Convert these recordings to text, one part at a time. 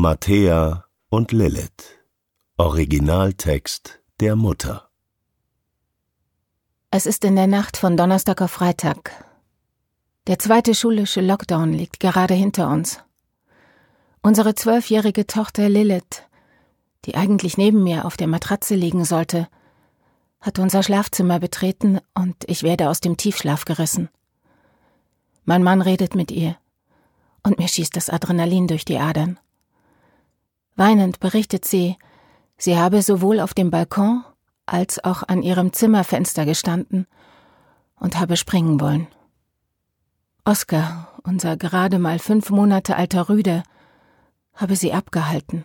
Matthäa und Lilith. Originaltext der Mutter. Es ist in der Nacht von Donnerstag auf Freitag. Der zweite schulische Lockdown liegt gerade hinter uns. Unsere zwölfjährige Tochter Lilith, die eigentlich neben mir auf der Matratze liegen sollte, hat unser Schlafzimmer betreten und ich werde aus dem Tiefschlaf gerissen. Mein Mann redet mit ihr und mir schießt das Adrenalin durch die Adern. Weinend berichtet sie, sie habe sowohl auf dem Balkon als auch an ihrem Zimmerfenster gestanden und habe springen wollen. Oskar, unser gerade mal fünf Monate alter Rüde, habe sie abgehalten.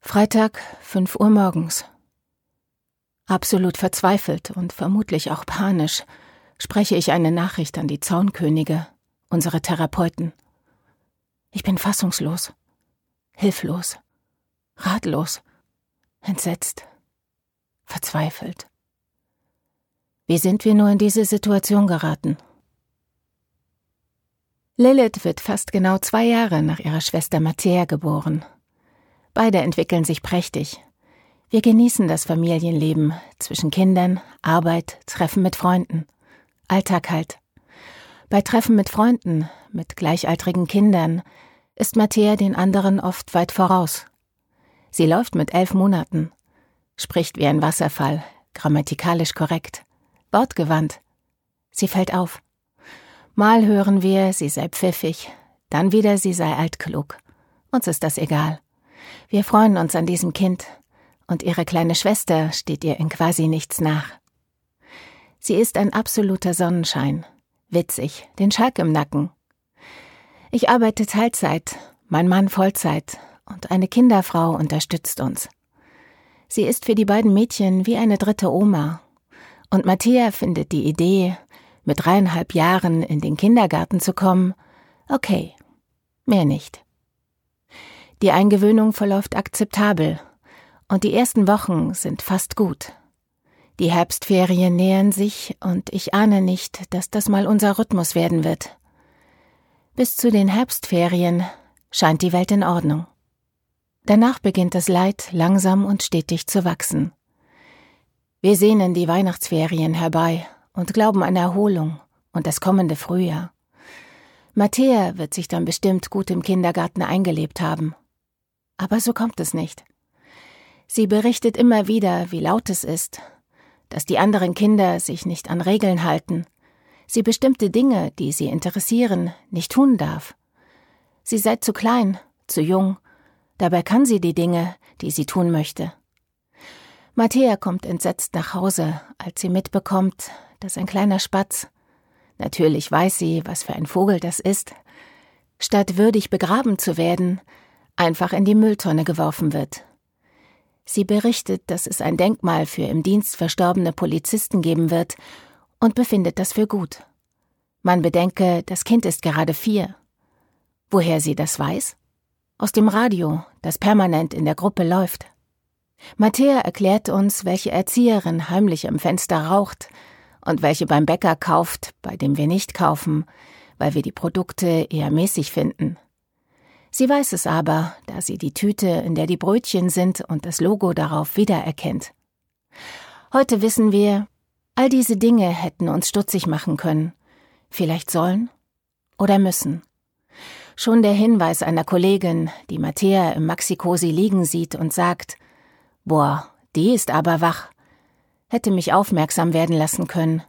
Freitag, fünf Uhr morgens. Absolut verzweifelt und vermutlich auch panisch spreche ich eine Nachricht an die Zaunkönige, unsere Therapeuten. Ich bin fassungslos hilflos, ratlos, entsetzt, verzweifelt. Wie sind wir nur in diese Situation geraten? Lilith wird fast genau zwei Jahre nach ihrer Schwester Matthäa geboren. Beide entwickeln sich prächtig. Wir genießen das Familienleben zwischen Kindern, Arbeit, Treffen mit Freunden. Alltag halt. Bei Treffen mit Freunden, mit gleichaltrigen Kindern, ist Matthäa den anderen oft weit voraus. Sie läuft mit elf Monaten, spricht wie ein Wasserfall, grammatikalisch korrekt, wortgewandt. Sie fällt auf. Mal hören wir, sie sei pfiffig, dann wieder, sie sei altklug. Uns ist das egal. Wir freuen uns an diesem Kind, und ihre kleine Schwester steht ihr in quasi nichts nach. Sie ist ein absoluter Sonnenschein, witzig, den Schalk im Nacken, ich arbeite Teilzeit, mein Mann Vollzeit und eine Kinderfrau unterstützt uns. Sie ist für die beiden Mädchen wie eine dritte Oma. Und Matthäa findet die Idee, mit dreieinhalb Jahren in den Kindergarten zu kommen, okay, mehr nicht. Die Eingewöhnung verläuft akzeptabel und die ersten Wochen sind fast gut. Die Herbstferien nähern sich und ich ahne nicht, dass das mal unser Rhythmus werden wird. Bis zu den Herbstferien scheint die Welt in Ordnung. Danach beginnt das Leid langsam und stetig zu wachsen. Wir sehnen die Weihnachtsferien herbei und glauben an Erholung und das kommende Frühjahr. Matthäa wird sich dann bestimmt gut im Kindergarten eingelebt haben. Aber so kommt es nicht. Sie berichtet immer wieder, wie laut es ist, dass die anderen Kinder sich nicht an Regeln halten, sie bestimmte Dinge, die sie interessieren, nicht tun darf. Sie sei zu klein, zu jung, dabei kann sie die Dinge, die sie tun möchte. Matthäa kommt entsetzt nach Hause, als sie mitbekommt, dass ein kleiner Spatz, natürlich weiß sie, was für ein Vogel das ist, statt würdig begraben zu werden, einfach in die Mülltonne geworfen wird. Sie berichtet, dass es ein Denkmal für im Dienst verstorbene Polizisten geben wird und befindet das für gut. Man bedenke, das Kind ist gerade vier. Woher sie das weiß? Aus dem Radio, das permanent in der Gruppe läuft. Matthäa erklärt uns, welche Erzieherin heimlich am Fenster raucht und welche beim Bäcker kauft, bei dem wir nicht kaufen, weil wir die Produkte eher mäßig finden. Sie weiß es aber, da sie die Tüte, in der die Brötchen sind und das Logo darauf wiedererkennt. Heute wissen wir, All diese Dinge hätten uns stutzig machen können. Vielleicht sollen oder müssen. Schon der Hinweis einer Kollegin, die Matthäa im Maxikosi liegen sieht und sagt, boah, die ist aber wach, hätte mich aufmerksam werden lassen können.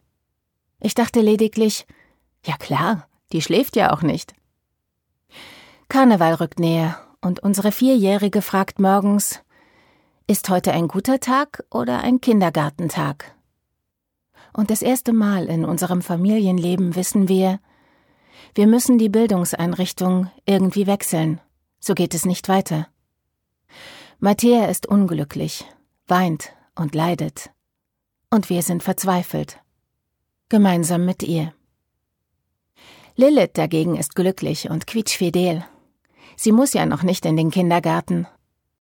Ich dachte lediglich, ja klar, die schläft ja auch nicht. Karneval rückt näher und unsere Vierjährige fragt morgens, ist heute ein guter Tag oder ein Kindergartentag? Und das erste Mal in unserem Familienleben wissen wir, wir müssen die Bildungseinrichtung irgendwie wechseln. So geht es nicht weiter. Matthäa ist unglücklich, weint und leidet. Und wir sind verzweifelt. Gemeinsam mit ihr. Lilith dagegen ist glücklich und quietschfidel. Sie muss ja noch nicht in den Kindergarten